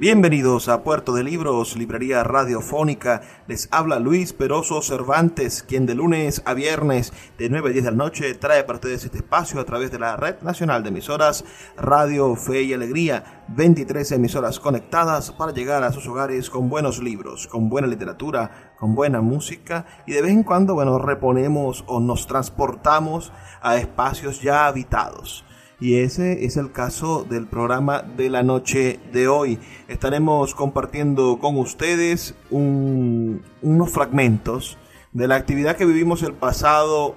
Bienvenidos a Puerto de Libros, Librería Radiofónica. Les habla Luis Peroso Cervantes, quien de lunes a viernes de 9 a 10 de la noche trae para ustedes este espacio a través de la Red Nacional de Emisoras Radio Fe y Alegría. 23 emisoras conectadas para llegar a sus hogares con buenos libros, con buena literatura, con buena música y de vez en cuando, bueno, reponemos o nos transportamos a espacios ya habitados. Y ese es el caso del programa de la noche de hoy. Estaremos compartiendo con ustedes unos fragmentos de la actividad que vivimos el pasado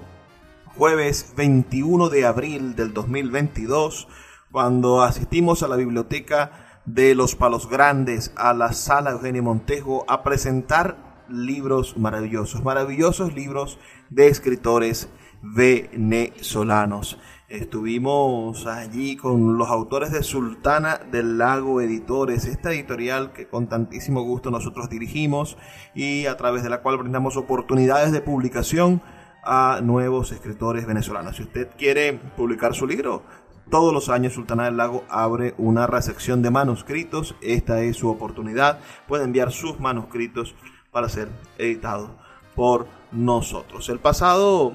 jueves 21 de abril del 2022, cuando asistimos a la biblioteca de Los Palos Grandes, a la sala Eugenio Montejo, a presentar libros maravillosos, maravillosos libros de escritores venezolanos. Estuvimos allí con los autores de Sultana del Lago Editores, esta editorial que con tantísimo gusto nosotros dirigimos y a través de la cual brindamos oportunidades de publicación a nuevos escritores venezolanos. Si usted quiere publicar su libro, todos los años Sultana del Lago abre una recepción de manuscritos. Esta es su oportunidad. Puede enviar sus manuscritos para ser editados por nosotros. El pasado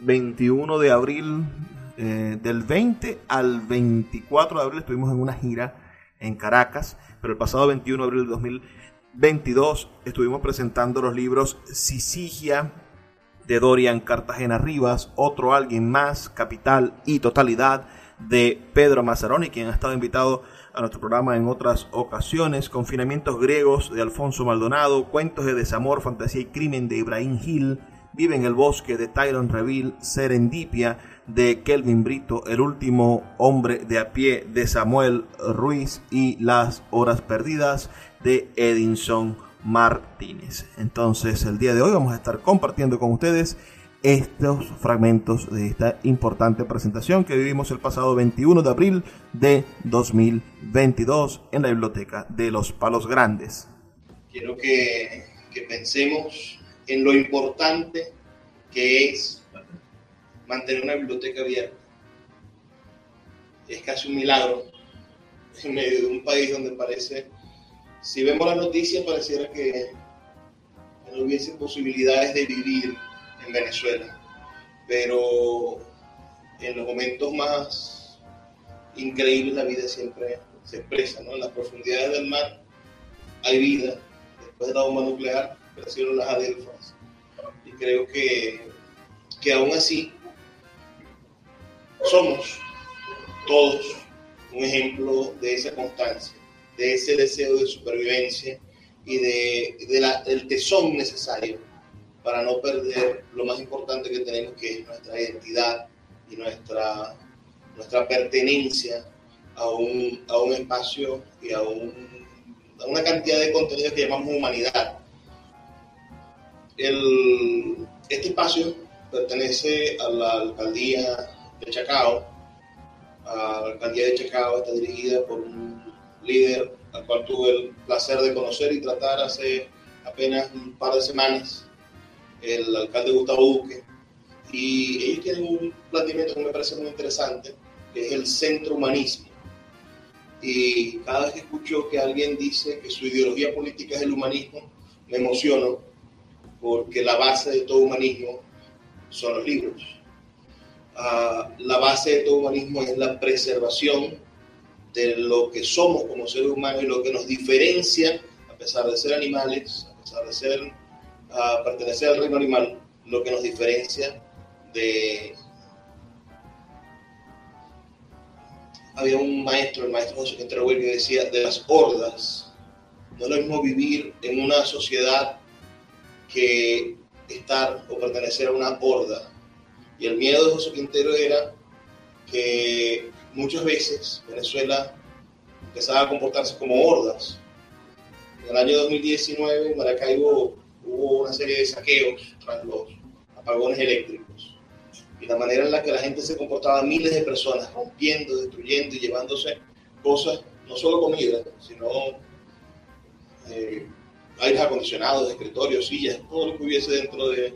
21 de abril eh, del 20 al 24 de abril estuvimos en una gira en Caracas, pero el pasado 21 de abril de 2022 estuvimos presentando los libros Sisigia de Dorian Cartagena Rivas, Otro Alguien Más, Capital y Totalidad de Pedro Mazzaroni, quien ha estado invitado a nuestro programa en otras ocasiones, Confinamientos Griegos de Alfonso Maldonado, Cuentos de Desamor, Fantasía y Crimen de Ibrahim Gil, Vive en el Bosque de Tyron Reville, Serendipia de Kelvin Brito, El último hombre de a pie de Samuel Ruiz y Las horas perdidas de Edinson Martínez. Entonces, el día de hoy vamos a estar compartiendo con ustedes estos fragmentos de esta importante presentación que vivimos el pasado 21 de abril de 2022 en la biblioteca de los Palos Grandes. Quiero que, que pensemos en lo importante que es mantener una biblioteca abierta. Es casi un milagro en medio de un país donde parece, si vemos las noticias, pareciera que no hubiese posibilidades de vivir en Venezuela. Pero en los momentos más increíbles la vida siempre se expresa, ¿no? En las profundidades del mar hay vida. Después de la bomba nuclear, crecieron las adelfas. Y creo que, que aún así somos todos un ejemplo de esa constancia, de ese deseo de supervivencia y de, la, del tesón necesario para no perder lo más importante que tenemos, que es nuestra identidad y nuestra, nuestra pertenencia a un, a un espacio y a, a una cantidad de contenidos que llamamos humanidad. Este espacio pertenece a la alcaldía de Chacao. la alcaldía de Chacao está dirigida por un líder al cual tuve el placer de conocer y tratar hace apenas un par de semanas, el alcalde Gustavo Duque. Y ellos tienen un planteamiento que me parece muy interesante, que es el centro humanismo. Y cada vez que escucho que alguien dice que su ideología política es el humanismo, me emociono, porque la base de todo humanismo son los libros la base de todo humanismo es la preservación de lo que somos como seres humanos y lo que nos diferencia, a pesar de ser animales, a pesar de ser, a pertenecer al reino animal, lo que nos diferencia de... Había un maestro, el maestro José Quintero que decía, de las hordas, no es lo mismo vivir en una sociedad que estar o pertenecer a una horda. Y el miedo de José Quintero era que muchas veces Venezuela empezaba a comportarse como hordas. En el año 2019 en Maracaibo hubo una serie de saqueos tras los apagones eléctricos. Y la manera en la que la gente se comportaba, miles de personas rompiendo, destruyendo y llevándose cosas, no solo comida, sino eh, aires acondicionados, escritorios, sillas, todo lo que hubiese dentro de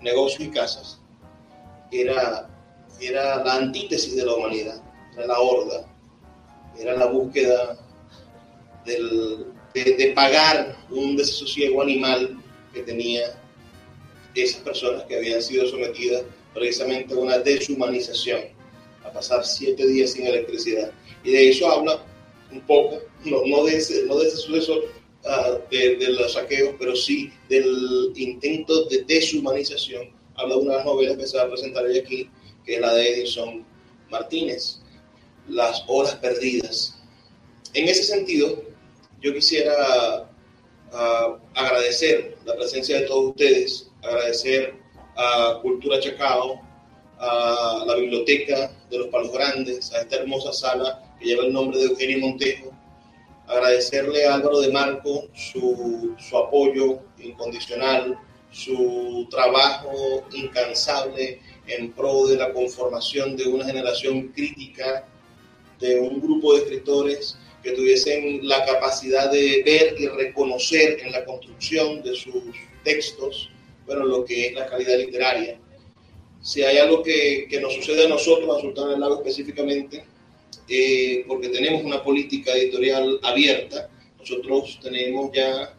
negocios y casas, era, era la antítesis de la humanidad, era la horda, era la búsqueda del, de, pagar un desasosiego animal que tenía esas personas que habían sido sometidas precisamente a una deshumanización, a pasar siete días sin electricidad. Y de eso habla un poco, no, no, de, ese, no de ese suceso Ah, de, los saqueos, pero sí del intento de deshumanización. Habla de una de las novelas que se va a presentar hoy aquí, que es la de Edison Martínez, Las Horas Perdidas. En ese sentido, yo quisiera ah, agradecer la presencia de todos ustedes, agradecer a Cultura Chacao, a la Biblioteca de los Palos Grandes, a esta hermosa sala que lleva el nombre de Eugenio Montejo, agradecerle a Álvaro de Marco su, su apoyo incondicional, su trabajo incansable en pro de la conformación de una generación crítica, de un grupo de escritores que tuviesen la capacidad de ver y reconocer en la construcción de sus textos, bueno, lo que es la calidad literaria. Si hay algo que, que nos sucede a nosotros, a Sultán del Lago específicamente, eh, porque tenemos una política editorial abierta. Nosotros tenemos ya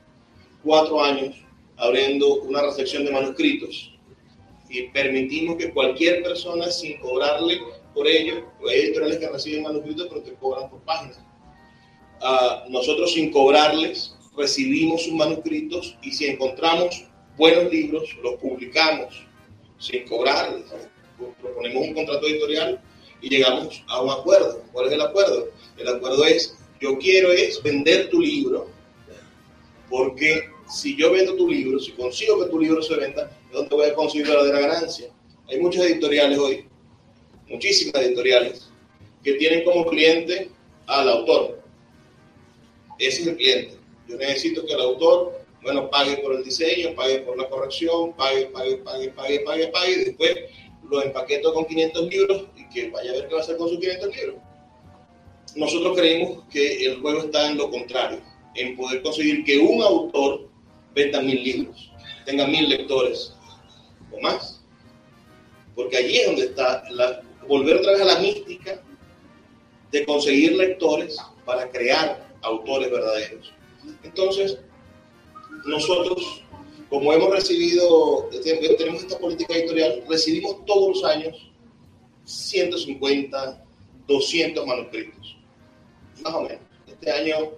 cuatro años abriendo una recepción de manuscritos y permitimos que cualquier persona, sin cobrarle por ello, hay editoriales que reciben manuscritos pero te cobran por página. Uh, nosotros sin cobrarles recibimos sus manuscritos y si encontramos buenos libros, los publicamos sin cobrarles. Proponemos un contrato editorial y llegamos a un acuerdo. ¿Cuál es el acuerdo? El acuerdo es, yo quiero es vender tu libro, porque si yo vendo tu libro, si consigo que tu libro se venda, ¿de dónde voy a conseguir verdadera ganancia? Hay muchas editoriales hoy, muchísimas editoriales, que tienen como cliente al autor. Ese es el cliente. Yo necesito que el autor, bueno, pague por el diseño, pague por la corrección, pague, pague, pague, pague, pague, pague, y después lo empaqueto con 500 libros y que vaya a ver qué va a hacer con sus 500 libros. Nosotros creemos que el juego está en lo contrario, en poder conseguir que un autor venda mil libros, tenga mil lectores o más. Porque allí es donde está la, volver otra vez a la mística de conseguir lectores para crear autores verdaderos. Entonces, nosotros como hemos recibido, tenemos esta política editorial, recibimos todos los años 150, 200 manuscritos, más o menos. Este año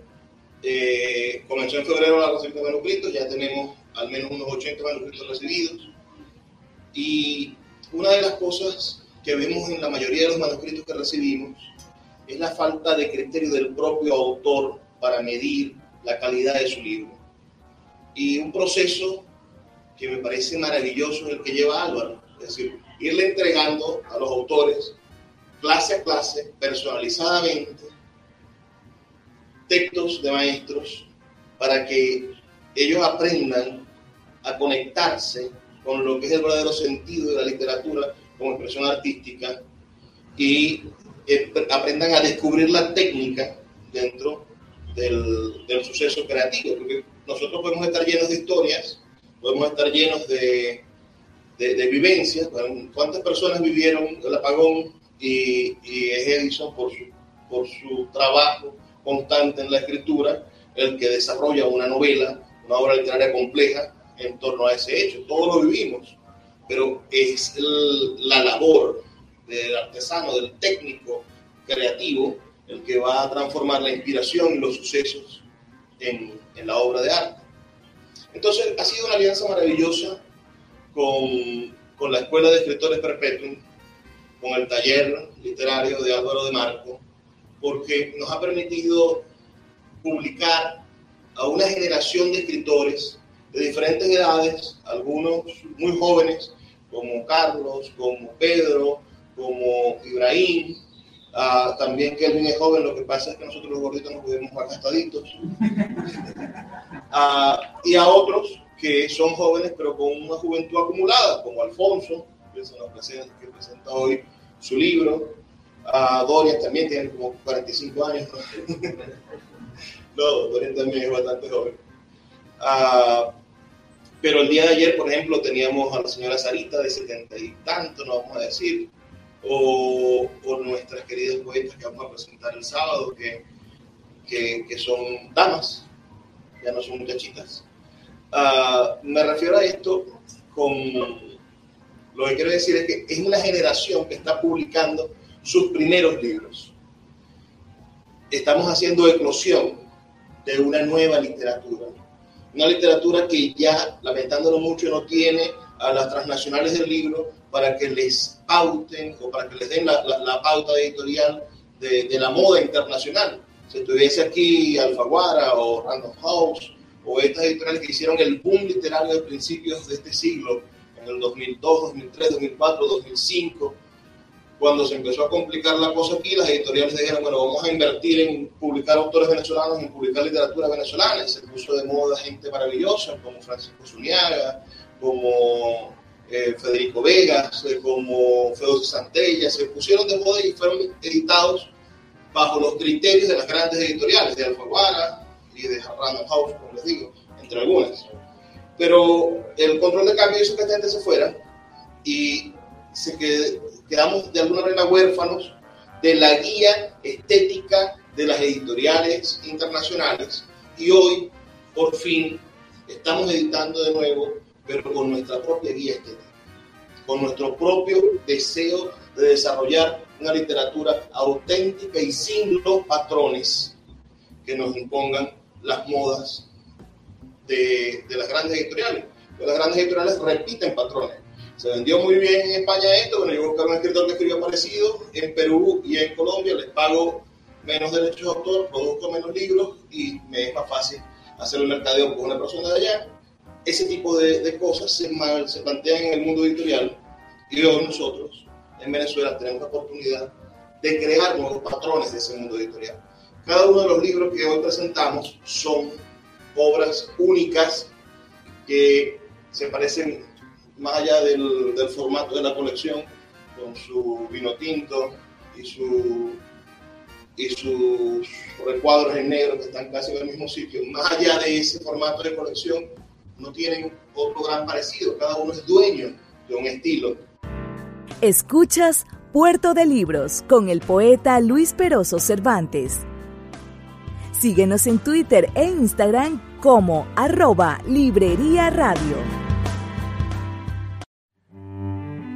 eh, comenzó en febrero la recepción de manuscritos, ya tenemos al menos unos 80 manuscritos recibidos. Y una de las cosas que vemos en la mayoría de los manuscritos que recibimos es la falta de criterio del propio autor para medir la calidad de su libro. Y un proceso que me parece maravilloso el que lleva Álvaro. Es decir, irle entregando a los autores, clase a clase, personalizadamente, textos de maestros para que ellos aprendan a conectarse con lo que es el verdadero sentido de la literatura como expresión artística y eh, aprendan a descubrir la técnica dentro del, del suceso creativo, porque nosotros podemos estar llenos de historias, podemos estar llenos de, de, vivencias. ¿Cuántas personas vivieron el apagón y, y es Edison por su, por su trabajo constante en la escritura, el que desarrolla una novela, una obra literaria compleja en torno a ese hecho? Todos lo vivimos, pero es la labor del artesano, del técnico creativo, el que va a transformar la inspiración y los sucesos en, en la obra de arte. Entonces, ha sido una alianza maravillosa con, con la Escuela de Escritores Perpetuum, con el taller literario de Álvaro de Marco, porque nos ha permitido publicar a una generación de escritores de diferentes edades, algunos muy jóvenes, como Carlos, como Pedro, como Ibrahim, uh, también Kelvin es joven, lo que pasa es que nosotros los gorditos nos pudimos jugar gastaditos, uh, y a otros que son jóvenes pero con una juventud acumulada, como Alfonso, que, se nos presenta, que presenta hoy su libro, uh, Dorian también tiene como 45 años, no, Dorian también es bastante joven. Uh, pero el día de ayer, por ejemplo, teníamos a la señora Sarita de setenta y tanto, no vamos a decir, o, o, nuestras queridas poetas que vamos a presentar el sábado, que, que, que son damas, ya no son muchachitas. Uh, me refiero a esto con lo que quiero decir es que es una generación que está publicando sus primeros libros. Estamos haciendo eclosión de una nueva literatura una literatura que ya, lamentándolo mucho, no tiene a las transnacionales del libro para que les pauten o para que les den la, la, pauta editorial de, de, la moda internacional. Si estuviese aquí Alfaguara o Random House o estas editoriales que hicieron el boom literario de principios de este siglo, en el 2002, 2003, 2004, 2005, cuando se empezó a complicar la cosa aquí, las editoriales dijeron, bueno, vamos a invertir en publicar autores venezolanos, en publicar literatura venezolana, y se puso de moda gente maravillosa como Francisco Zuniaga, como eh, Federico Vegas, eh, como Fedor Santella, se pusieron de moda y fueron editados bajo los criterios de las grandes editoriales, de Alfaguara y de Random House, como les digo, entre algunas. Pero el control de cambio hizo que esta gente se fuera y se qued, quedamos de alguna manera huérfanos de la guía estética de las editoriales internacionales y hoy por fin estamos editando de nuevo, pero con nuestra propia guía estética, con nuestro propio deseo de desarrollar una literatura auténtica y sin los patrones que nos impongan las modas de, de las grandes editoriales. Las grandes editoriales repiten patrones se vendió muy bien en España esto, bueno, yo buscar un escritor que escribió parecido, en Perú y en Colombia les pago menos derechos de autor, produzco menos libros y me es más fácil hacer un mercadeo con una persona de allá. Ese tipo de, de cosas se, mal, se plantean en el mundo editorial y hoy nosotros en Venezuela tenemos la oportunidad de crear nuevos patrones de ese mundo editorial. Cada uno de los libros que hoy presentamos son obras únicas que se parecen más allá del, del, formato de la colección, con su vino tinto y, y sus recuadros en negro que están casi en el mismo sitio, más allá de ese formato de colección, no tienen otro gran parecido. Cada uno es dueño de un estilo. Escuchas Puerto de Libros con el poeta Luis Peroso Cervantes. Síguenos en Twitter e Instagram como arroba Librería Radio.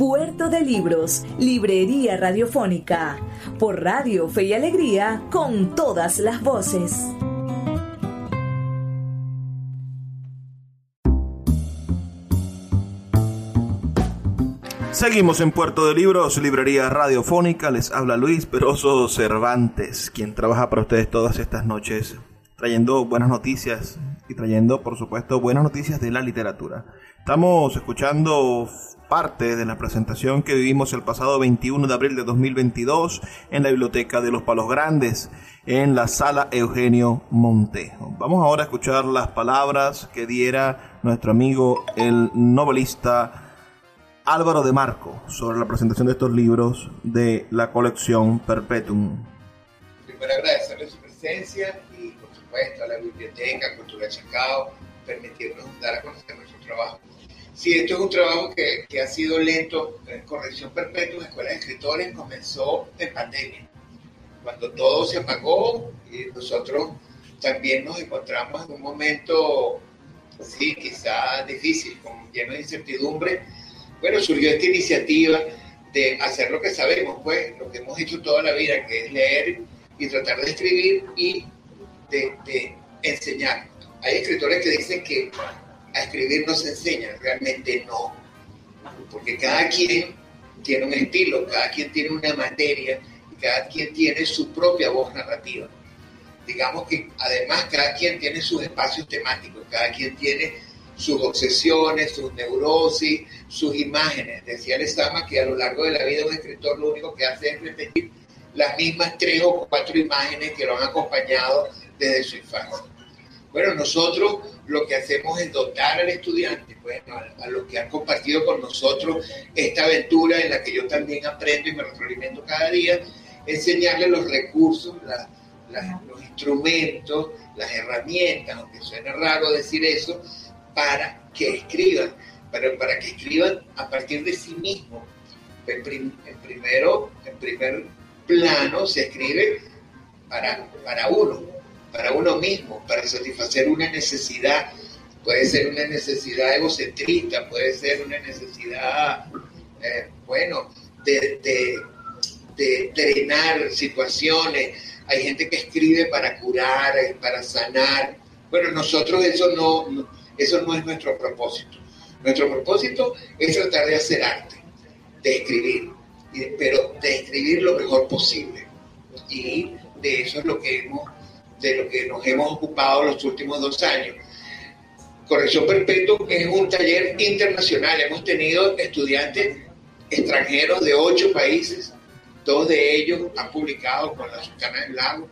Puerto de Libros, Librería Radiofónica, por Radio Fe y Alegría, con todas las voces. Seguimos en Puerto de Libros, Librería Radiofónica. Les habla Luis Peroso Cervantes, quien trabaja para ustedes todas estas noches, trayendo buenas noticias y trayendo, por supuesto, buenas noticias de la literatura. Estamos escuchando parte de la presentación que vivimos el pasado 21 de abril de 2022 en la Biblioteca de los Palos Grandes, en la sala Eugenio Montejo. Vamos ahora a escuchar las palabras que diera nuestro amigo el novelista Álvaro de Marco sobre la presentación de estos libros de la colección Perpetuum. Primero agradecerle su presencia y por supuesto a la biblioteca Cultura Chacao permitirnos dar a conocer nuestro trabajo. Sí, esto es un trabajo que, que ha sido lento. En Corrección Perpetua, Escuela de Escritores, comenzó en pandemia, cuando todo se apagó y nosotros también nos encontramos en un momento, sí, quizá difícil, con lleno de incertidumbre. Bueno, surgió esta iniciativa de hacer lo que sabemos, pues, lo que hemos hecho toda la vida, que es leer y tratar de escribir y de, de enseñar. Hay escritores que dicen que a escribir no se enseña, realmente no. Porque cada quien tiene un estilo, cada quien tiene una materia cada quien tiene su propia voz narrativa. Digamos que además cada quien tiene sus espacios temáticos, cada quien tiene sus obsesiones, sus neurosis, sus imágenes. Decía Lezama que a lo largo de la vida un escritor lo único que hace es repetir las mismas tres o cuatro imágenes que lo han acompañado desde su infancia. Bueno, nosotros lo que hacemos es dotar al estudiante, bueno, a, los que han compartido con nosotros esta aventura en la que yo también aprendo y me retroalimento cada día, enseñarles los recursos, los instrumentos, las herramientas, aunque suene raro decir eso, para que escriban, para, para que escriban a partir de sí mismos. En, primero, en primer plano se escribe para, para uno, para uno mismo, para satisfacer una necesidad. Puede ser una necesidad egocentrista, puede ser una necesidad, eh, bueno, de, de, drenar situaciones. Hay gente que escribe para curar, para sanar. Bueno, nosotros eso no, eso no es nuestro propósito. Nuestro propósito es tratar de hacer arte, de escribir, pero de escribir lo mejor posible. Y de eso es lo que hemos de lo que nos hemos ocupado los últimos dos años. Corrección Perpetua es un taller internacional. Hemos tenido estudiantes extranjeros de ocho países. Dos de ellos han publicado con la Sultana del Lago.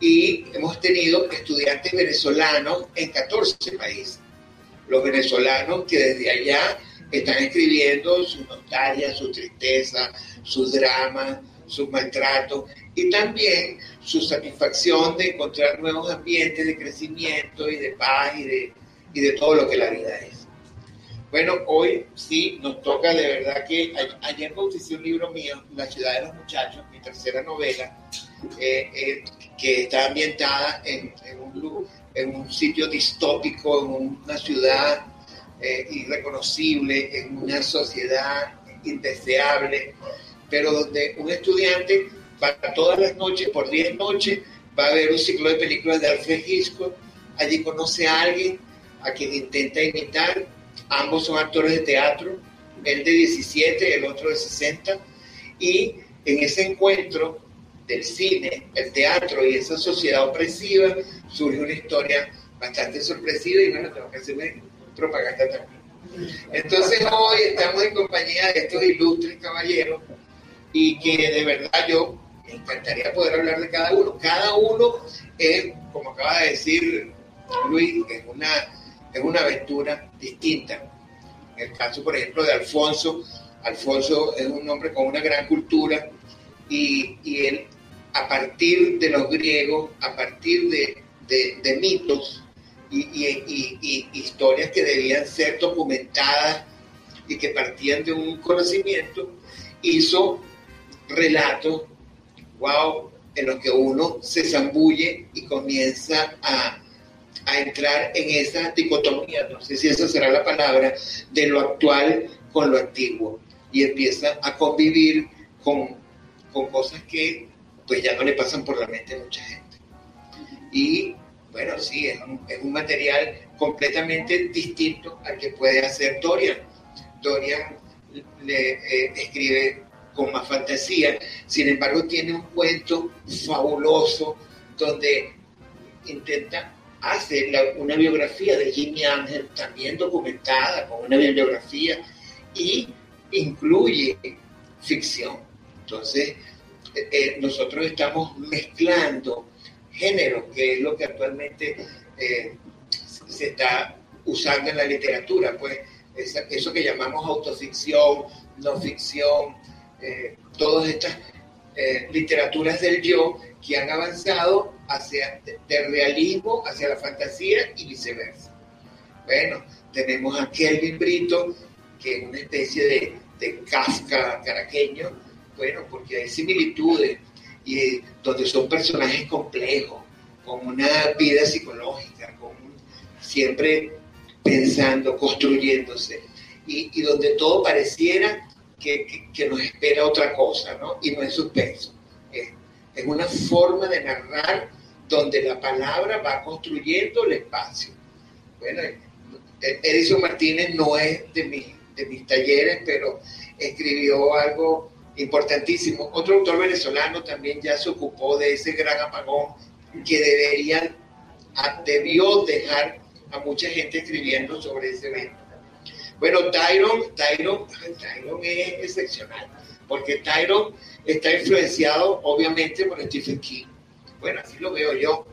Y hemos tenido estudiantes venezolanos en 14 países. Los venezolanos que desde allá están escribiendo su nostalgia, su tristeza, sus dramas, sus maltratos y también su satisfacción de encontrar nuevos ambientes de crecimiento y de paz y de, y de todo lo que la vida es. Bueno, hoy sí nos toca de verdad que ayer bauticé un libro mío, La ciudad de los muchachos, mi tercera novela, eh, eh, que está ambientada en, un, en, un, sitio distópico, en una ciudad eh, irreconocible, en una sociedad indeseable, pero donde un estudiante para todas las noches, por 10 noches, va a ver un ciclo de películas de Alfred Hitchcock. Allí conoce a alguien a quien intenta imitar. Ambos son actores de teatro, él de 17, el otro de 60. Y en ese encuentro del cine, el teatro y esa sociedad opresiva, surge una historia bastante sorpresiva y bueno, tengo que hacerme propaganda también. Entonces hoy estamos en compañía de estos ilustres caballeros y que de verdad yo me encantaría poder hablar de cada uno. Cada uno es, como acaba de decir Luis, es una, es una aventura distinta. En el caso, por ejemplo, de Alfonso, Alfonso es un hombre con una gran cultura y, y él, a partir de los griegos, a partir de, de, mitos y, y, y, historias que debían ser documentadas y que partían de un conocimiento, hizo relatos wow, en los que uno se zambulle y comienza a, entrar en esa dicotomía, no sé si esa será la palabra, de lo actual con lo antiguo. Y empieza a convivir con, cosas que pues ya no le pasan por la mente a mucha gente. Y bueno, sí, es un, material completamente distinto al que puede hacer Dorian. Dorian le eh, escribe con más fantasía. Sin embargo, tiene un cuento fabuloso donde intenta hace una biografía de Jimmy Ángel, también documentada, con una bibliografía, y incluye ficción. Entonces, eh, nosotros estamos mezclando género, que es lo que actualmente eh, se está usando en la literatura, pues eso que llamamos autoficción, no ficción, todas estas literaturas del yo que han avanzado hacia del realismo, hacia la fantasía y viceversa. Bueno, tenemos a Kelvin Brito, que es una especie de, de Kafka caraqueño, bueno, porque hay similitudes y donde son personajes complejos, con una vida psicológica, con, siempre pensando, construyéndose, y, donde todo pareciera que, nos espera otra cosa, ¿no? Y no es suspenso. Es, una forma de narrar donde la palabra va construyendo el espacio. Bueno, Edison Martínez no es de, de mis talleres, pero escribió algo importantísimo. Otro autor venezolano también ya se ocupó de ese gran apagón que debería, debió dejar a mucha gente escribiendo sobre ese evento. Bueno, Tyron, Tyron, Tyron es excepcional, porque Tyron está influenciado obviamente por Stephen King. Bueno, así lo veo yo.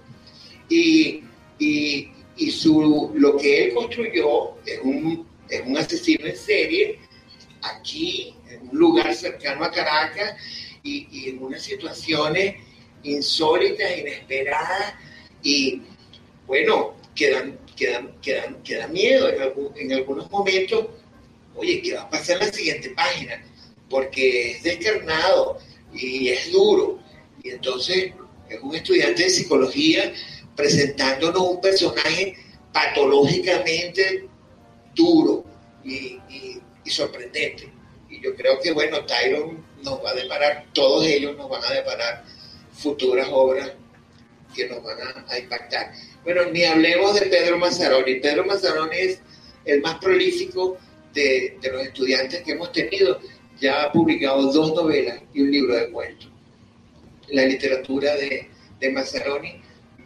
Y, y, y su, lo que él construyó es un, es un asesino en serie aquí, en un lugar cercano a Caracas y, en unas situaciones insólitas, inesperadas y bueno, quedan, quedan, queda miedo en, algunos momentos. Oye, ¿qué va a pasar en la siguiente página? Porque es descarnado y es duro. Y entonces es un estudiante de psicología presentándonos un personaje patológicamente duro y, y sorprendente. Y yo creo que, bueno, Tyron nos va a deparar, todos ellos nos van a deparar futuras obras que nos van a, impactar. Bueno, ni hablemos de Pedro Mazzaroni. Pedro Mazzaroni es el más prolífico de, los estudiantes que hemos tenido. Ya ha publicado dos novelas y un libro de cuentos. La literatura de, de Mazzaroni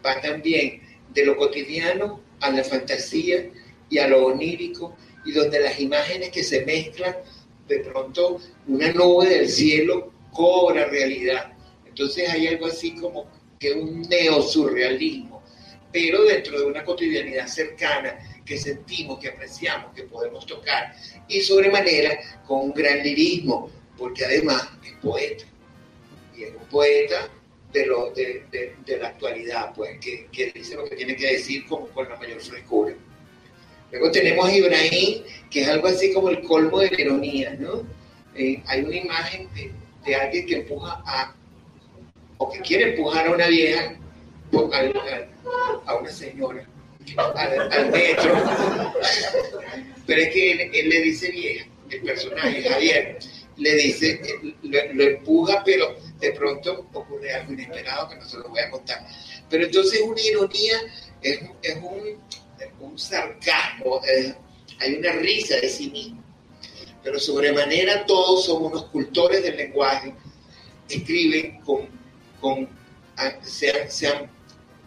va también de lo cotidiano a la fantasía y a lo onírico y donde las imágenes que se mezclan, de pronto una nube del cielo cobra realidad. Entonces hay algo así como que un neosurrealismo, pero dentro de una cotidianidad cercana que sentimos, que apreciamos, que podemos tocar, y sobremanera con un gran lirismo, porque además es poeta, y es un poeta de, lo, de, la actualidad, pues, que, que, dice lo que tiene que decir con, con la mayor frescura. Luego tenemos a Ibrahim, que es algo así como el colmo de la ironía, ¿no? Eh, hay una imagen de, alguien que empuja a, o que quiere empujar a una vieja, a, una señora, al, metro, pero es que él, le dice vieja, el personaje, Javier, le dice, lo, empuja, pero de pronto ocurre algo inesperado que no se lo voy a contar. Pero entonces una ironía es, es un un sarcasmo, hay una risa de sí mismo. Pero sobremanera todos somos unos cultores del lenguaje, escriben con, con se, han,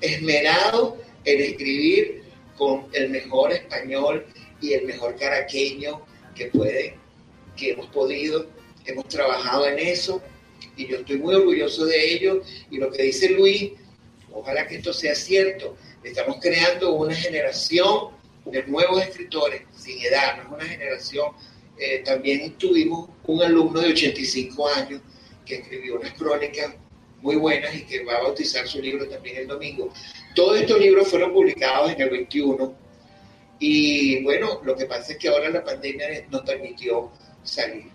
esmerado en escribir con el mejor español y el mejor caraqueño que pueden, que hemos podido, hemos trabajado en eso y yo estoy muy orgulloso de ello y lo que dice Luis, ojalá que esto sea cierto, Estamos creando una generación de nuevos escritores sin edad, no es una generación. Eh, también tuvimos un alumno de 85 años que escribió unas crónicas muy buenas y que va a bautizar su libro también el domingo. Todos estos libros fueron publicados en el 21 y bueno, lo que pasa es que ahora la pandemia nos permitió salir.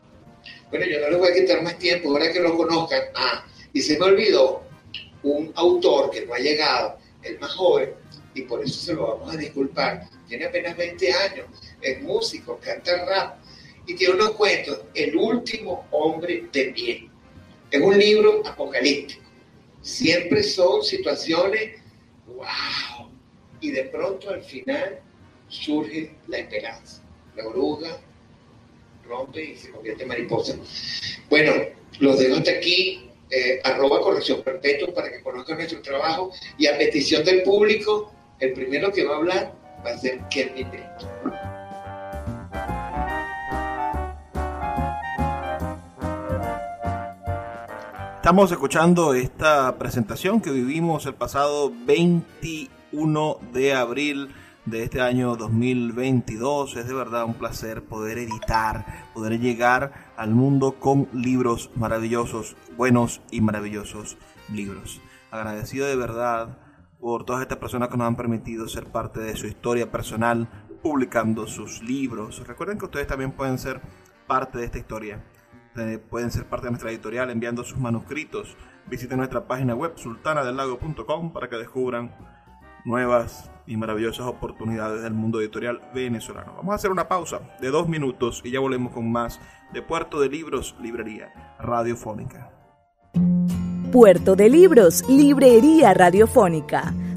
Bueno, yo no les voy a quitar más tiempo, ahora que lo conozcan. Ah, y se me olvidó un autor que no ha llegado, el más joven, y por eso se lo vamos a disculpar. Tiene apenas 20 años, es músico, canta rap y tiene unos cuentos, El último hombre de pie. Es un libro apocalíptico. Siempre son situaciones, wow. Y de pronto al final surge la esperanza. La oruga rompe y se convierte en mariposa. Bueno, los dejo hasta aquí. Eh, arroba corrección perpetua para que conozcan nuestro trabajo y a petición del público el primero que va a hablar va a ser Kermit Estamos escuchando esta presentación que vivimos el pasado 21 de abril de este año 2022. Es de verdad un placer poder editar, poder llegar al mundo con libros maravillosos, buenos y maravillosos libros. Agradecido de verdad por todas estas personas que nos han permitido ser parte de su historia personal, publicando sus libros. Recuerden que ustedes también pueden ser parte de esta historia. Eh, pueden ser parte de nuestra editorial enviando sus manuscritos. Visiten nuestra página web sultanadelago.com para que descubran nuevas y maravillosas oportunidades del mundo editorial venezolano. Vamos a hacer una pausa de dos minutos y ya volvemos con más de Puerto de Libros, Librería Radiofónica. Puerto de Libros, Librería Radiofónica,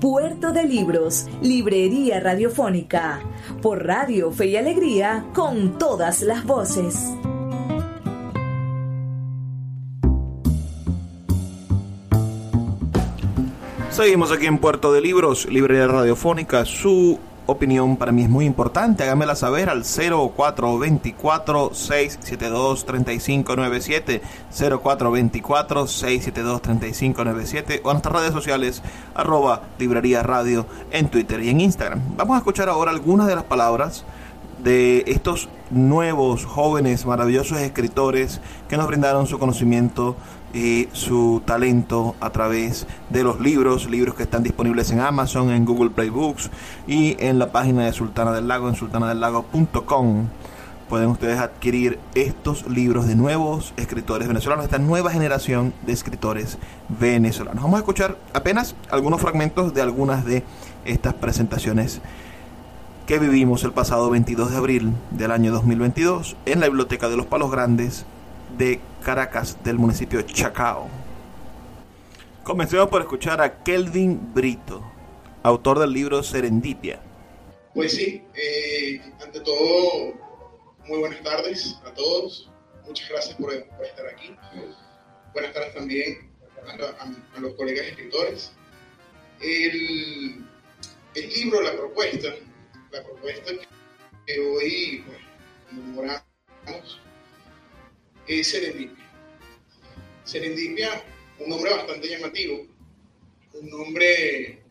Puerto de Libros, Librería Radiofónica, por Radio Fe y Alegría, con todas las voces. Seguimos aquí en Puerto de Libros, Librería Radiofónica, su opinión para mí es muy importante. Háganmela saber al 0424-672-3597, 0424-672-3597 o a nuestras redes sociales arroba librería radio en Twitter y en Instagram. Vamos a escuchar ahora algunas de las palabras de estos nuevos jóvenes maravillosos escritores que nos brindaron su conocimiento y su talento a través de los libros, libros que están disponibles en Amazon, en Google Play Books y en la página de Sultana del Lago en sultanadelago.com. Pueden ustedes adquirir estos libros de nuevos escritores venezolanos, esta nueva generación de escritores venezolanos. Vamos a escuchar apenas algunos fragmentos de algunas de estas presentaciones que vivimos el pasado 22 de abril del año 2022 en la Biblioteca de los Palos Grandes de Caracas, del municipio Chacao. Comencemos por escuchar a Kelvin Brito, autor del libro Serendipia. Pues sí, eh, ante todo, muy buenas tardes a todos. Muchas gracias por, estar aquí. Buenas tardes también a, los colegas escritores. El, el, libro, la propuesta, la propuesta que hoy pues, conmemoramos es Serendipia. Serendipia, un nombre bastante llamativo, un nombre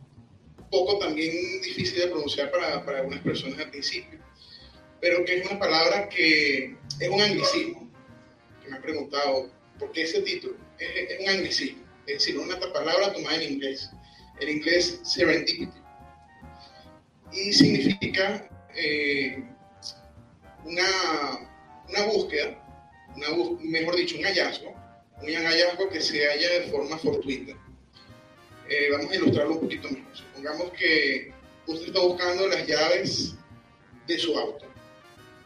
poco también difícil de pronunciar para, para algunas personas al principio, pero que es una palabra que es un anglicismo, que me han preguntado, ¿por qué ese título? Es, un anglicismo, es decir, una palabra tomada en inglés, el inglés serendipity, y significa eh, una, una búsqueda mejor dicho, un hallazgo, un hallazgo que se halla de forma fortuita. Eh, vamos a ilustrarlo un poquito mejor. Supongamos que usted está buscando las llaves de su auto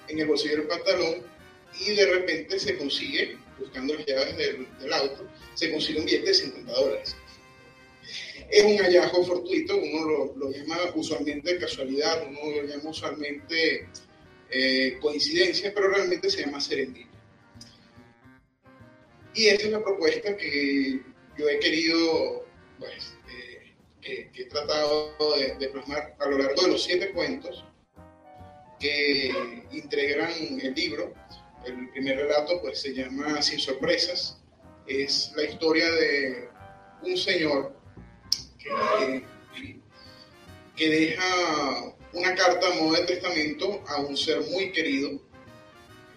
en el bolsillo del pantalón y de repente se consigue, buscando las llaves del, auto, se consigue un billete de 50 dólares. Es un hallazgo fortuito, uno lo, llama usualmente casualidad, uno lo llama usualmente eh, coincidencia, pero realmente se llama serendipia. Y esa es la propuesta que yo he querido, pues, eh, que, he tratado de, plasmar a lo largo de los siete cuentos que integran el libro, El primer relato pues se llama Sin sorpresas. Es la historia de un señor que, deja una carta a modo de testamento a un ser muy querido.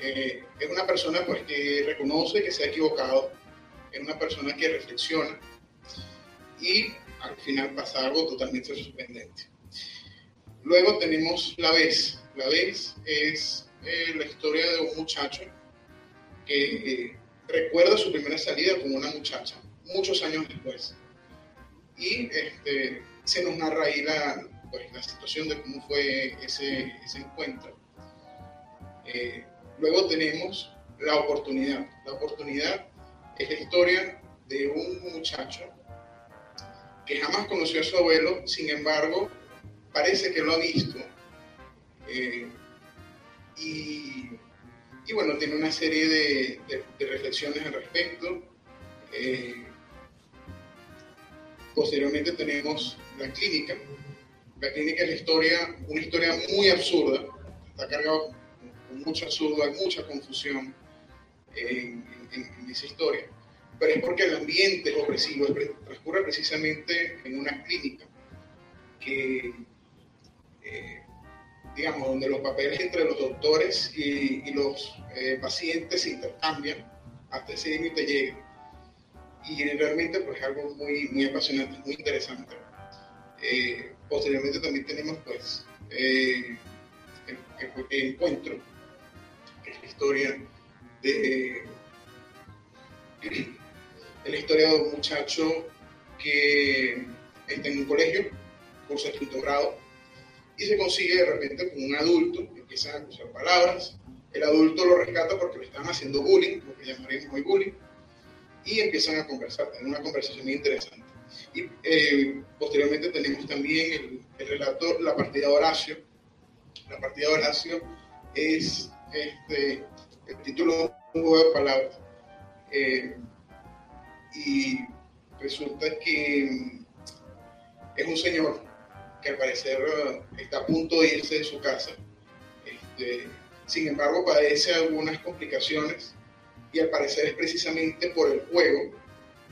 Eh, es una persona pues que reconoce que se ha equivocado, es una persona que reflexiona y al final pasa algo totalmente sorprendente. Luego tenemos La Vez. La Vez es eh, la historia de un muchacho que recuerda su primera salida con una muchacha, muchos años después. Y este, se nos narra ahí la, pues, la situación de cómo fue ese, ese encuentro. Eh, luego tenemos la oportunidad. La oportunidad es la historia de un muchacho que jamás conoció a su abuelo, sin embargo, parece que lo ha visto. Eh, y, y, bueno, tiene una serie de, de, reflexiones al respecto. Tenemos la clínica. La clínica es la historia, una historia muy absurda, está cargado con mucho absurdo, hay mucha confusión en, en esa historia, pero es porque el ambiente opresivo transcurre precisamente en una clínica que eh, digamos, donde los papeles entre los doctores y, los eh, pacientes se intercambian hasta ese límite llega. Y realmente pues es algo muy, muy apasionante, muy interesante. Eh, posteriormente también tenemos pues el, encuentro, que es la historia de, la historia de un muchacho que está en un colegio, curso de quinto grado, y se consigue de repente con un adulto, empiezan a usar palabras, el adulto lo rescata porque le están haciendo bullying, lo que llamaríamos hoy bullying, y empiezan a conversar, tener una conversación interesante. Y eh, posteriormente tenemos también el, relato La partida de Horacio. La partida de Horacio es este, el título un juego de palabras. Eh, y resulta que es un señor que al parecer eh, está a punto de irse de su casa. Este, sin embargo, padece algunas complicaciones y al parecer es precisamente por el juego.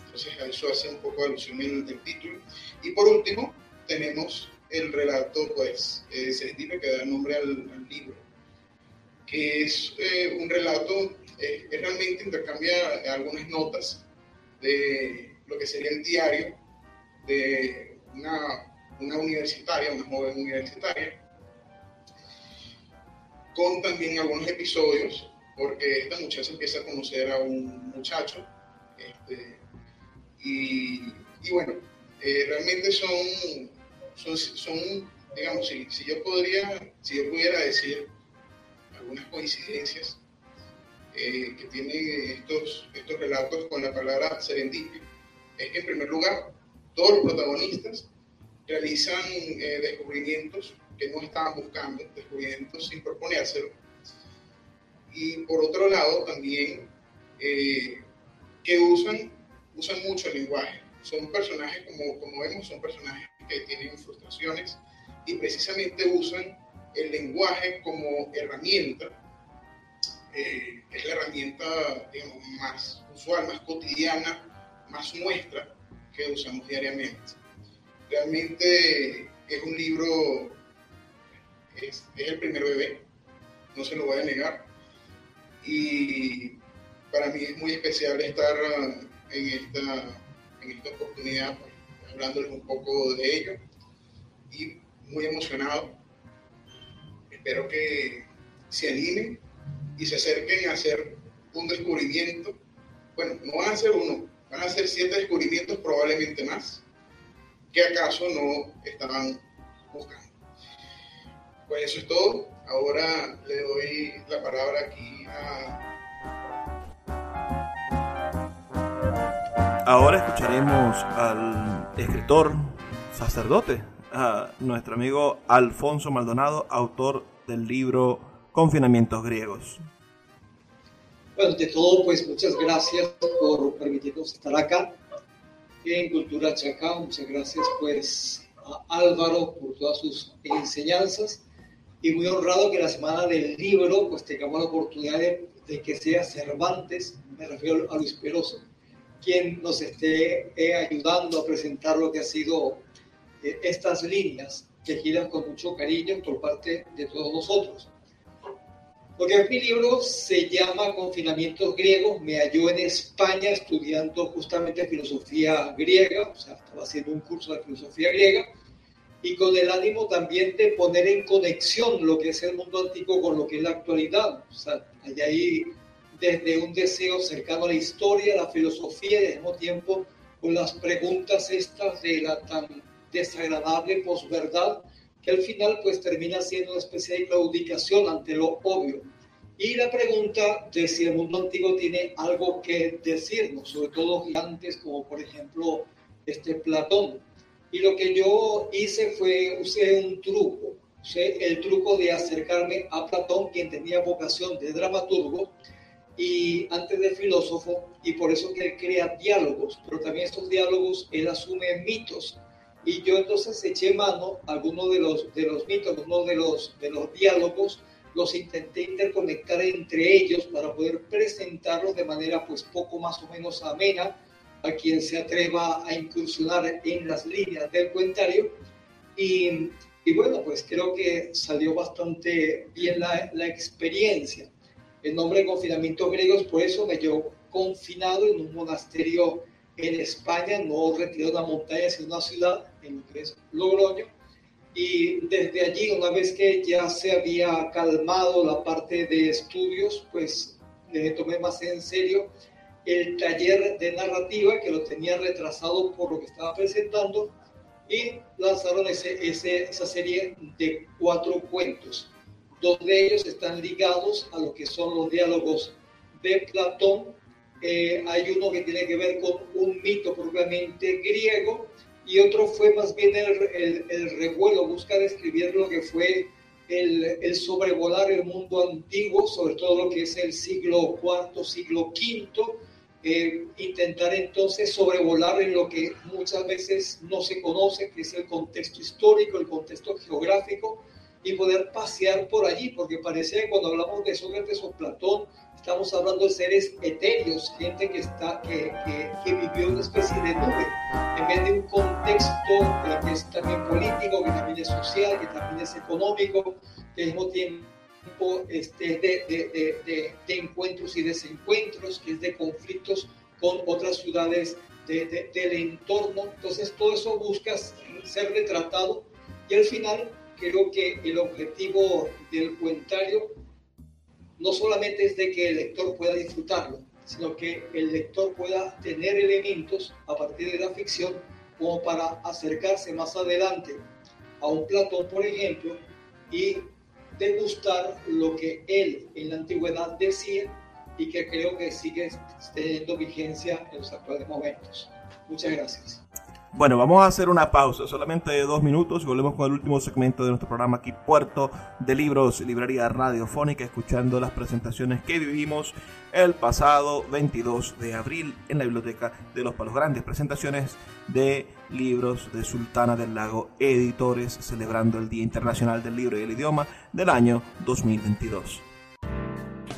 Entonces, a eso hace un poco de alusión en el título. Y por último, tenemos el relato, pues, eh, que da nombre al, libro, que es eh, un relato eh, que realmente intercambia algunas notas de lo que sería el diario de una una universitaria, una joven universitaria, con también algunos episodios, porque esta muchacha empieza a conocer a un muchacho, este, y, bueno, eh, realmente son, son, digamos, si, yo podría, si yo pudiera decir algunas coincidencias eh, que tienen estos, estos relatos con la palabra serendipia, es que en primer lugar, todos los protagonistas realizan eh, descubrimientos que no estaban buscando, descubrimientos sin proponérselo. Y por otro lado, también eh, que usan, usan mucho el lenguaje. Son personajes, como, como vemos, son personajes que tienen frustraciones y precisamente usan el lenguaje como herramienta, eh, es la herramienta digamos, más usual, más cotidiana, más nuestra que usamos diariamente. Realmente es un libro, es, el primer bebé, no se lo voy a negar. Y para mí es muy especial estar uh, en esta, en esta oportunidad, pues, hablándoles un poco de ello. Y muy emocionado. Espero que se animen y se acerquen a hacer un descubrimiento. Bueno, no van a ser uno, van a ser siete descubrimientos, probablemente más que acaso no estaban buscando. Pues eso es todo. Ahora le doy la palabra aquí a... Ahora escucharemos al escritor sacerdote, a nuestro amigo Alfonso Maldonado, autor del libro Confinamientos Griegos. Bueno, ante todo, pues muchas gracias por permitirnos estar acá en Cultura Chacao. Muchas gracias pues a Álvaro por todas sus enseñanzas y muy honrado que la semana del libro pues tengamos la oportunidad de de que sea Cervantes, me refiero a Luis Peroso, quien nos esté eh, ayudando a presentar lo que ha sido eh, estas líneas que giran con mucho cariño por parte de todos nosotros. Porque mi libro se llama Confinamientos griegos, me halló en España estudiando justamente filosofía griega, o sea, estaba haciendo un curso de filosofía griega, y con el ánimo también de poner en conexión lo que es el mundo antiguo con lo que es la actualidad. O sea, hay ahí desde un deseo cercano a la historia, a la filosofía y al mismo tiempo con las preguntas estas de la tan desagradable posverdad que al final pues termina siendo una especie de claudicación ante lo obvio. Y la pregunta de si el mundo antiguo tiene algo que decirnos, sobre todo gigantes como por ejemplo este Platón. Y lo que yo hice fue, usé un truco, usé el truco de acercarme a Platón, quien tenía vocación de dramaturgo y antes de filósofo, y por eso que él crea diálogos, pero también estos diálogos él asume mitos. Y yo entonces eché mano a algunos de los, de los mitos, algunos de los, de los diálogos, los intenté interconectar entre ellos para poder presentarlos de manera pues poco más o menos amena a quien se atreva a incursionar en las líneas del cuentario. Y, y bueno, pues creo que salió bastante bien la, la experiencia. El nombre de confinamiento griegos, por eso me llevó confinado en un monasterio en España, no retirado de una montaña, sino una ciudad, en lo que es Logroño. Y desde allí, una vez que ya se había calmado la parte de estudios, pues le tomé más en serio el taller de narrativa que lo tenía retrasado por lo que estaba presentando y lanzaron ese, ese, esa serie de cuatro cuentos. Dos de ellos están ligados a lo que son los diálogos de Platón. Eh, hay uno que tiene que ver con un mito propiamente griego y otro fue más bien el, el, el revuelo, busca describir lo que fue el, el, sobrevolar el mundo antiguo, sobre todo lo que es el siglo IV, siglo V, eh, intentar entonces sobrevolar en lo que muchas veces no se conoce, que es el contexto histórico, el contexto geográfico, y poder pasear por allí, porque parece que cuando hablamos de Sócrates o Platón, estamos hablando de seres etéreos, gente que, está, que, que, que vivió una especie de nube, en vez de un contexto que es también político, que también es social, que también es económico, que al mismo tiempo este, de, de, de, de, encuentros y desencuentros, que es de conflictos con otras ciudades del entorno. Entonces todo eso busca ser retratado y al final creo que el objetivo del cuentario no solamente es de que el lector pueda disfrutarlo, sino que el lector pueda tener elementos a partir de la ficción como para acercarse más adelante a un Platón, por ejemplo, y degustar lo que él en la antigüedad decía y que creo que sigue teniendo vigencia en los actuales momentos. Muchas gracias. Bueno, vamos a hacer una pausa solamente de dos minutos y volvemos con el último segmento de nuestro programa aquí, Puerto de Libros, Librería Radiofónica, escuchando las presentaciones que vivimos el pasado 22 de abril en la Biblioteca de los Palos Grandes. Presentaciones de libros de Sultana del Lago Editores, celebrando el Día Internacional del Libro y el Idioma del año 2022.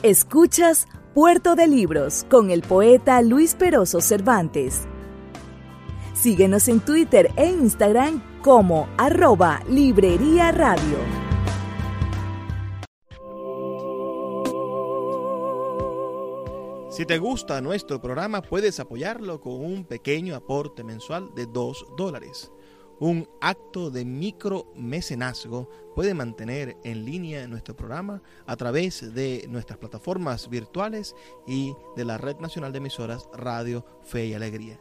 Escuchas Puerto de Libros con el poeta Luis Peroso Cervantes. Síguenos en Twitter e Instagram como arroba Librería Radio. Si te gusta nuestro programa, puedes apoyarlo con un pequeño aporte mensual de 2 dólares. Un acto de micromecenazgo puede mantener en línea nuestro programa a través de nuestras plataformas virtuales y de la Red Nacional de Emisoras Radio Fe y Alegría.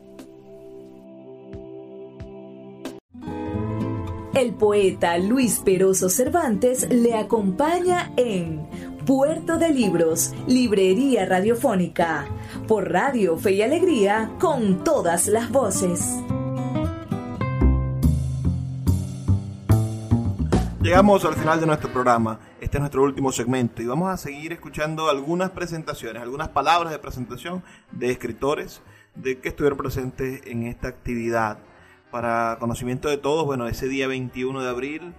Poeta Luis Peroso Cervantes le acompaña en Puerto de Libros, Librería Radiofónica, por Radio Fe y Alegría, con todas las voces. Llegamos al final de nuestro programa. Este es nuestro último segmento y vamos a seguir escuchando algunas presentaciones, algunas palabras de presentación de escritores de que estuvieron presentes en esta actividad. Para conocimiento de todos, bueno, ese día 21 de abril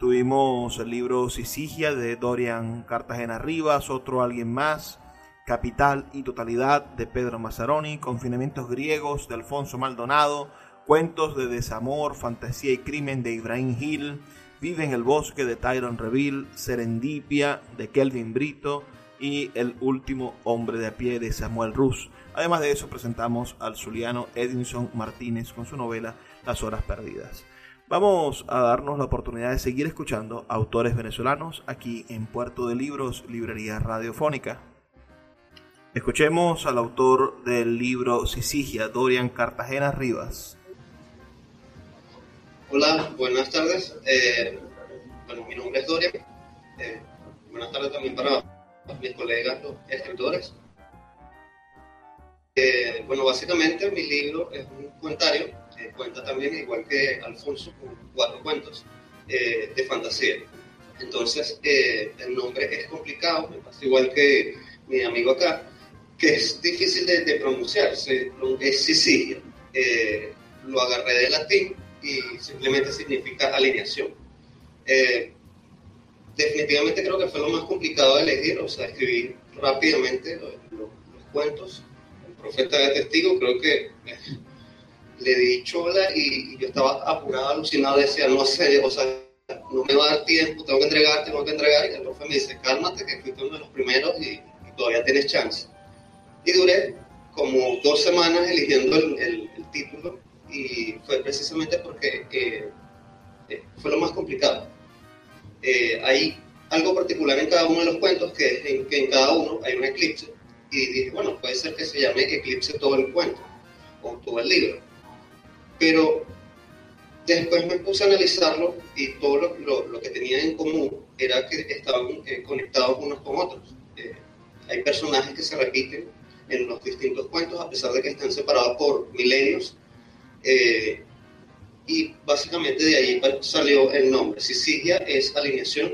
tuvimos el libro Sisigia de Dorian Cartagena Rivas, otro alguien más, Capital y Totalidad de Pedro Mazzaroni, Confinamientos Griegos de Alfonso Maldonado, Cuentos de Desamor, Fantasía y Crimen de Ibrahim Hill, Vive en el Bosque de Tyron Reville, Serendipia de Kelvin Brito y El Último Hombre de a Pie de Samuel Rus. Además de eso presentamos al zuliano Edinson Martínez con su novela Las Horas Perdidas. Vamos a darnos la oportunidad de seguir escuchando autores venezolanos aquí en Puerto de Libros, Librería Radiofónica. Escuchemos al autor del libro Sisigia, Dorian Cartagena Rivas. Hola, buenas tardes. Eh, bueno, mi nombre es Dorian. Eh, buenas tardes también para mis colegas, los escritores. Eh, bueno, básicamente mi libro es un comentario, cuenta también, igual que Alfonso, cuatro cuentos de fantasía. Entonces, el nombre es complicado, igual que mi amigo acá, que es difícil de, de pronunciar, es Sicilia. lo agarré de latín y simplemente significa alineación. Eh, definitivamente creo que fue lo más complicado de elegir, o sea, escribir rápidamente los, cuentos. Profeta de testigo, creo que eh, le di chola y, yo estaba apurado, alucinado, decía, no sé, o sea, no me va a dar tiempo, tengo que entregar, tengo que entregar. Y el profe me dice, cálmate, que fuiste uno de los primeros y, todavía tienes chance. Y duré como dos semanas eligiendo el, título y fue precisamente porque eh, fue lo más complicado. Eh, hay algo particular en cada uno de los cuentos, que es que en cada uno hay un eclipse, y dije, bueno, puede ser que se llame eclipse todo el cuento, o todo el libro. Pero después me puse a analizarlo y todo lo, lo, que tenían en común era que estaban eh, conectados unos con otros. hay personajes que se repiten en los distintos cuentos, a pesar de que están separados por milenios, eh, y básicamente de ahí salió el nombre. Sicilia es alineación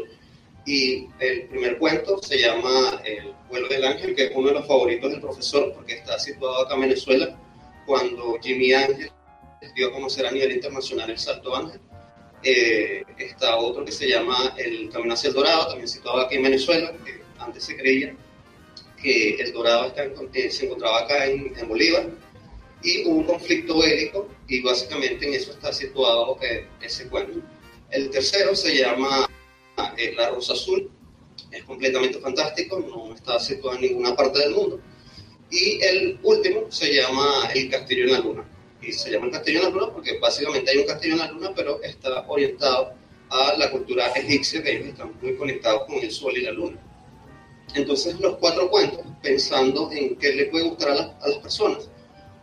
y el primer cuento se llama El vuelo del ángel, que es uno de los favoritos del profesor porque está situado acá en Venezuela cuando Jimmy Ángel dio a conocer a nivel internacional el Salto Ángel. Eh, está otro que se llama El Camino hacia el Dorado, también situado aquí en Venezuela, que antes se creía que el Dorado está eh, se encontraba acá en, en Bolívar y hubo un conflicto bélico y básicamente en eso está situado eh, ese cuento. El tercero se llama eh, La Rosa Azul, es completamente fantástico, no está situado en ninguna parte del mundo. Y el último se llama El Castillo en la Luna. Y se llama El Castillo en la Luna porque básicamente hay un castillo en la Luna, pero está orientado a la cultura egipcia, que ellos están muy conectados con el Sol y la Luna. Entonces los cuatro cuentos, pensando en qué le puede gustar a, a las personas,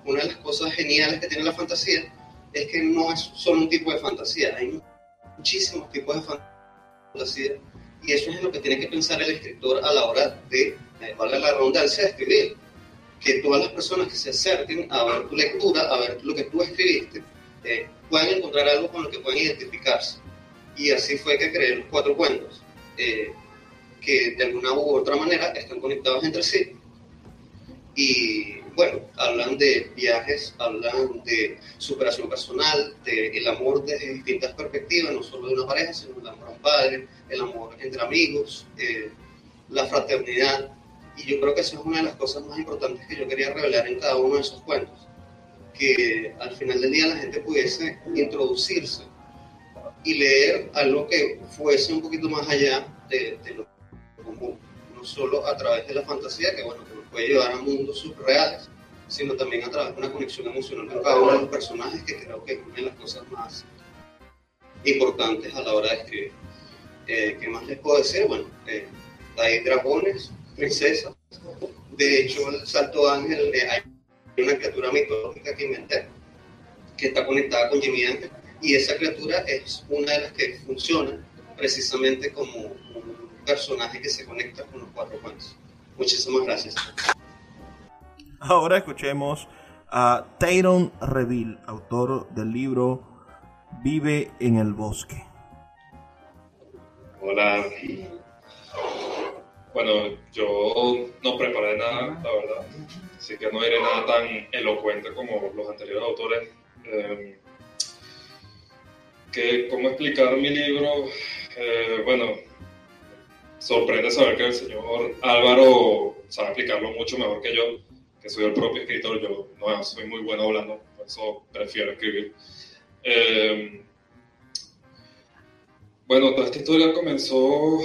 una de las cosas geniales que tiene la fantasía es que no es solo un tipo de fantasía, hay muchísimos tipos de fantasía y eso es lo que tiene que pensar el escritor a la hora de, eh, valga la redundancia, de escribir. Que todas las personas que se acerquen a ver tu lectura, a ver lo que tú escribiste, eh, puedan encontrar algo con lo que puedan identificarse. Y así fue que creé los cuatro cuentos, eh, que de alguna u otra manera están conectados entre sí. Y bueno, hablan de viajes, hablan de superación personal, del el amor desde distintas perspectivas, no solo de una pareja, sino el amor a un padre, el amor entre amigos, eh, la fraternidad. Y yo creo que eso es una de las cosas más importantes que yo quería revelar en cada uno de esos cuentos. Que al final del día la gente pudiese introducirse y leer algo que fuese un poquito más allá de, de lo común. No solo a través de la fantasía, que bueno, puede llevar a mundos subreales, sino también a través de una conexión emocional con cada uno de los personajes, que creo que es una de las cosas más importantes a la hora de escribir. Eh, ¿Qué más les puedo decir? Bueno, eh, hay dragones, princesas. De hecho, el Salto Ángel, eh, hay una criatura mitológica que inventé, que está conectada con Jimmy Ángel, y esa criatura es una de las que funciona precisamente como un personaje que se conecta con los cuatro cuentos. Muchísimas gracias. Ahora escuchemos a Tayron Reville, autor del libro Vive en el bosque. Hola. Bueno, yo no preparé nada, la verdad. Así que no diré nada tan elocuente como los anteriores autores. Eh, que, ¿Cómo explicar mi libro? Eh, bueno, sorprende saber que el señor Álvaro sabe explicarlo mucho mejor que yo, que soy el propio escritor. Yo no soy muy bueno hablando, por eso prefiero escribir. Eh, bueno, toda esta historia comenzó,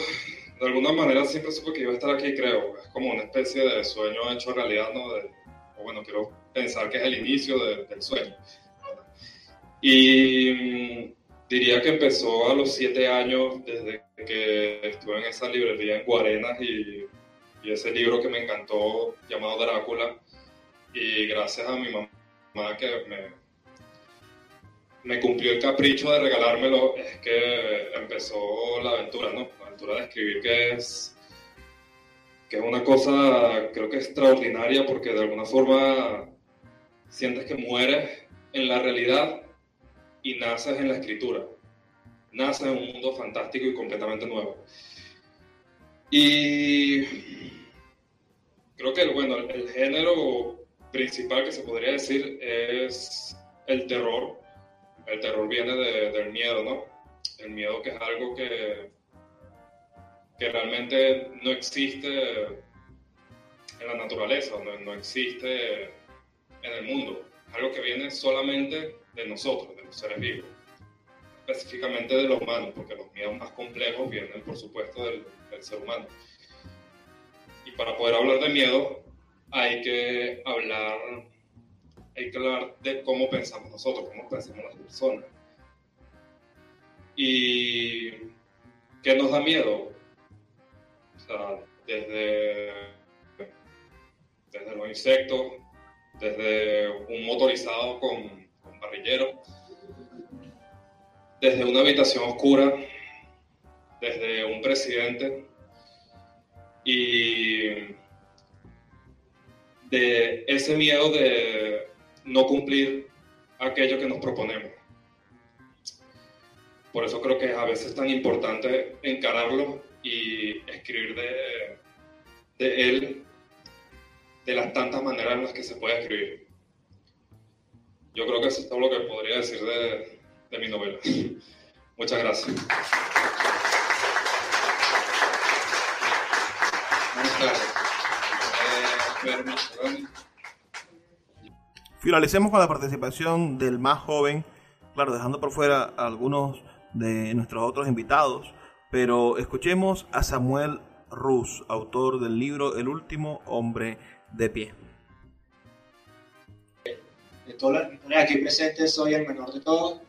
de alguna manera siempre supe que iba a estar aquí, creo. Es como una especie de sueño hecho realidad, ¿no? o bueno, quiero pensar que es el inicio del sueño. Y mm, diría que empezó a los siete años, desde que estuve en esa librería en Guarenas y, y ese libro que me encantó llamado Drácula. Y gracias a mi mamá que me, me cumplió el capricho de regalármelo, es que empezó la aventura, ¿no? La aventura de escribir, que es, que es una cosa, creo que extraordinaria, porque de alguna forma sientes que mueres en la realidad y naces en la escritura. Naces en un mundo fantástico y completamente nuevo. Y creo que bueno, el género principal que se podría decir es el terror el terror viene del miedo, ¿no? El miedo que es algo que, que realmente no existe en la naturaleza, no, existe en el mundo. Es algo que viene solamente de nosotros, de los seres vivos. Específicamente de los humanos, porque los miedos más complejos vienen, por supuesto, del, ser humano. Y para poder hablar de miedo, hay que hablar hay que hablar de cómo pensamos nosotros, cómo pensamos las personas. ¿Y qué nos da miedo? O sea, desde, desde los insectos, desde un motorizado con, con parrillero, desde una habitación oscura, desde un presidente y de ese miedo de no cumplir aquello que nos proponemos. Por eso creo que es a veces tan importante encararlo y escribir de, de él de las tantas maneras en las que se puede escribir. Yo creo que eso es todo lo que podría decir de, de mi novela. Muchas gracias. Buenas tardes. Eh, Finalicemos con la participación del más joven, claro, dejando por fuera a algunos de nuestros otros invitados, pero escuchemos a Samuel Rus, autor del libro El último hombre de pie. De todas las aquí presentes, soy el menor de todos.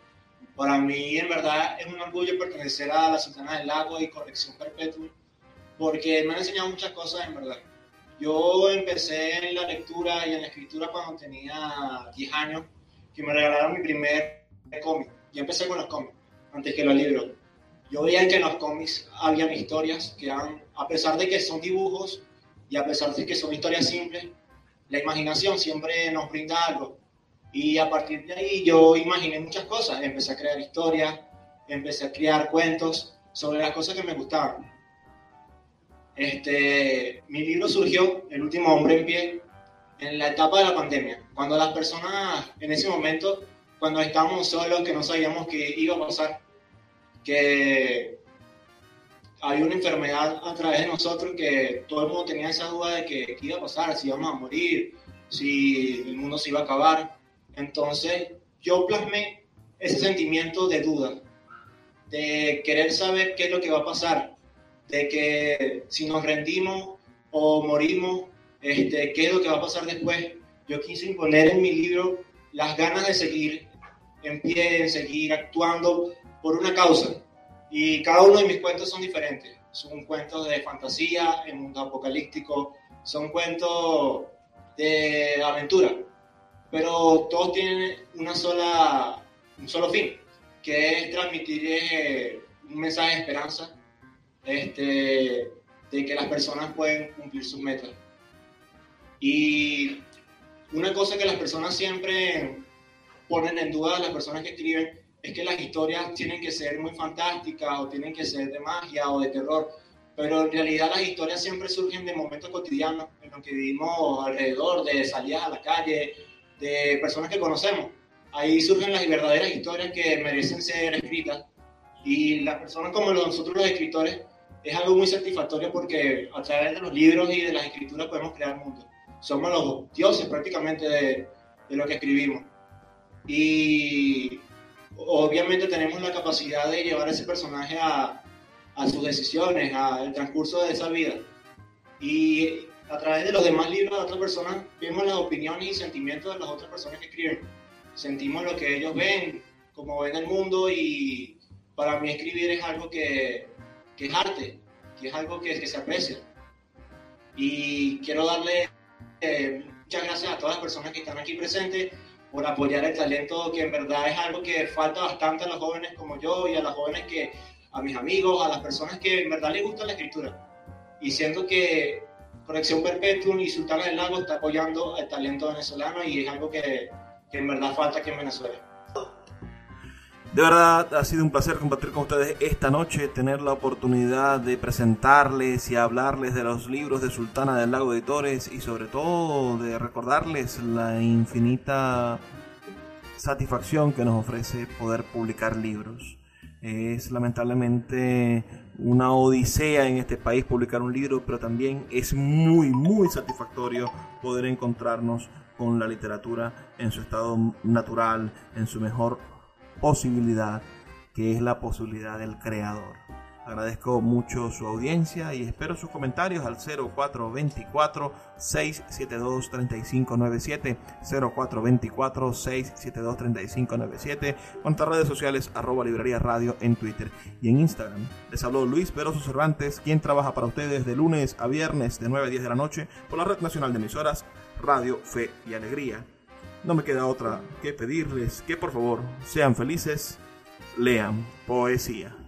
Para mí, en verdad, es un orgullo pertenecer a la Sultana del Lago y Corrección Perpetua, porque me han enseñado muchas cosas, en verdad. Yo empecé en la lectura y en la escritura cuando tenía 10 años, que me regalaron mi primer cómic. Yo empecé con los cómics, antes que los libros. Yo veía que en los cómics había historias que a pesar de que son dibujos y a pesar de que son historias simples, la imaginación siempre nos brinda algo. Y a partir de ahí yo imaginé muchas cosas. Empecé a crear historias, empecé a crear cuentos sobre las cosas que me gustaban. Este, mi libro surgió, El último hombre en pie, en la etapa de la pandemia, cuando las personas en ese momento, cuando estábamos solos, que no sabíamos qué iba a pasar, que había una enfermedad a través de nosotros que todo el mundo tenía esa duda de que qué iba a pasar, si íbamos a morir, si el mundo se iba a acabar. Entonces yo plasmé ese sentimiento de duda, de querer saber qué es lo que va a pasar, de que si nos rendimos o morimos, este, qué es lo que va a pasar después. Yo quise imponer en mi libro las ganas de seguir en pie, de seguir actuando por una causa. Y cada uno de mis cuentos son diferentes. Son cuentos de fantasía, en mundo apocalíptico, son cuentos de aventura. Pero todos tienen una sola, un solo fin, que es transmitir eh, un mensaje de esperanza este, de que las personas pueden cumplir sus metas. Y una cosa que las personas siempre ponen en duda, las personas que escriben, es que las historias tienen que ser muy fantásticas o tienen que ser de magia o de terror, pero en realidad las historias siempre surgen de momentos cotidianos en los que vivimos alrededor, de salidas a la calle, de personas que conocemos. Ahí surgen las verdaderas historias que merecen ser escritas y las personas como nosotros los escritores es algo muy satisfactorio porque a través de los libros y de las escrituras podemos crear mundos. Somos los dioses prácticamente de, de lo que escribimos. Y obviamente tenemos la capacidad de llevar a ese personaje a, a sus decisiones, al transcurso de esa vida. Y a través de los demás libros de otras personas vemos las opiniones y sentimientos de las otras personas que escriben. Sentimos lo que ellos ven, cómo ven el mundo y para mí escribir es algo que, que es arte, que es algo que, que se aprecia. Y quiero darle eh, muchas gracias a todas las personas que están aquí presentes por apoyar el talento, que en verdad es algo que falta bastante a los jóvenes como yo y a las jóvenes que, a mis amigos, a las personas que en verdad les gusta la escritura. Y siento que Conexión Perpetuum y Sultana del Lago está apoyando el talento venezolano y es algo que, que en verdad falta aquí en Venezuela. De verdad ha sido un placer compartir con ustedes esta noche, tener la oportunidad de presentarles y hablarles de los libros de Sultana del Lago Editores y sobre todo de recordarles la infinita satisfacción que nos ofrece poder publicar libros. Es lamentablemente una odisea en este país publicar un libro, pero también es muy, muy satisfactorio poder encontrarnos con la literatura en su estado natural, en su mejor posibilidad, que es la posibilidad del creador. Agradezco mucho su audiencia y espero sus comentarios al 0424-672-3597, 0424-672-3597, nuestras redes sociales arroba librería radio en Twitter y en Instagram. Les habló Luis Veroso Cervantes, quien trabaja para ustedes de lunes a viernes de 9 a 10 de la noche por la Red Nacional de Emisoras Radio Fe y Alegría. No me queda otra que pedirles que por favor sean felices, lean poesía.